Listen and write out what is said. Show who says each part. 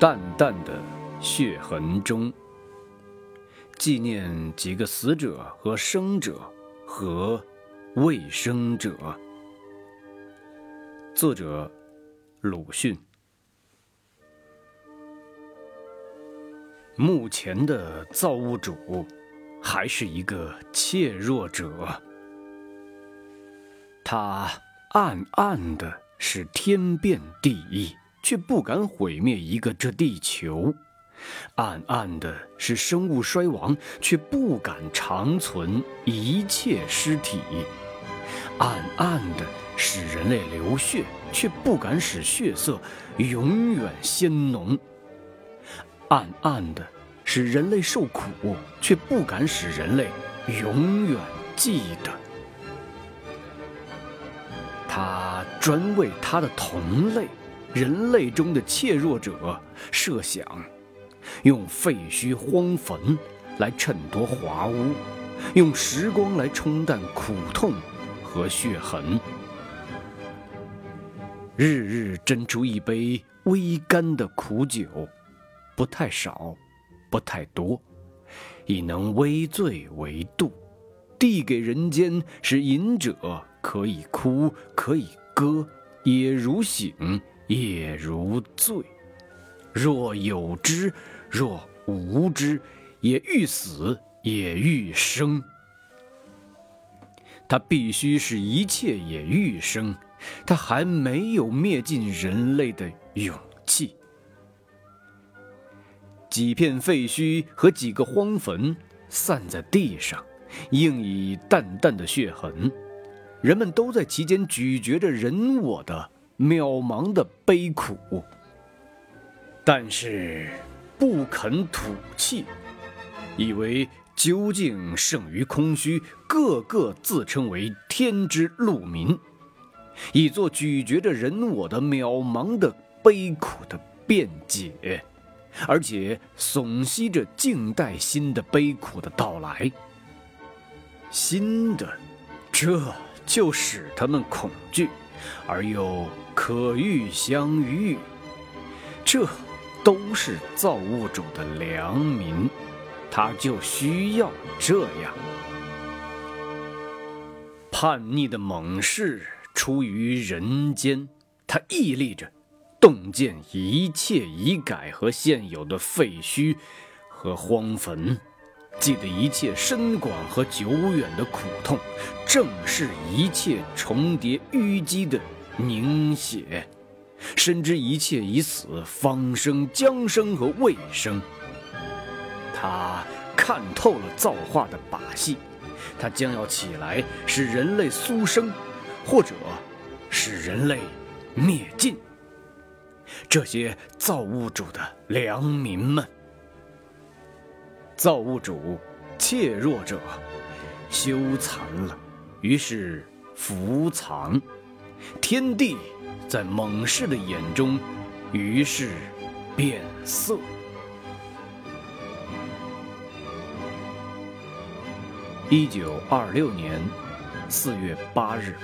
Speaker 1: 淡淡的血痕中，纪念几个死者和生者和未生者。作者：鲁迅。目前的造物主还是一个怯弱者，他暗暗的使天变地异，却不敢毁灭一个这地球；暗暗的使生物衰亡，却不敢长存一切尸体；暗暗的使人类流血，却不敢使血色永远鲜浓。暗暗的使人类受苦，却不敢使人类永远记得。他专为他的同类，人类中的怯弱者设想，用废墟荒坟来衬托华屋，用时光来冲淡苦痛和血痕，日日斟出一杯微甘的苦酒。不太少，不太多，以能微醉为度，递给人间，使饮者可以哭，可以歌，也如醒，也如醉。若有之，若无之，也欲死，也欲生。他必须是一切也欲生，他还没有灭尽人类的勇气。几片废墟和几个荒坟散在地上，映以淡淡的血痕。人们都在其间咀嚼着人我的渺茫的悲苦，但是不肯吐气，以为究竟胜于空虚，个个自称为天之路民，以作咀嚼着人我的渺茫的悲苦的辩解。而且耸息着，静待新的悲苦的到来。新的，这就使他们恐惧，而又可遇相遇。这都是造物主的良民，他就需要这样。叛逆的猛士出于人间，他屹立着。洞见一切已改和现有的废墟和荒坟，记得一切深广和久远的苦痛，正是一切重叠淤积的凝血，深知一切已死方生将生和未生。他看透了造化的把戏，他将要起来使人类苏生，或者使人类灭尽。这些造物主的良民们，造物主怯弱者羞残了，于是伏藏；天地在猛士的眼中，于是变色。一九二六年四月八日。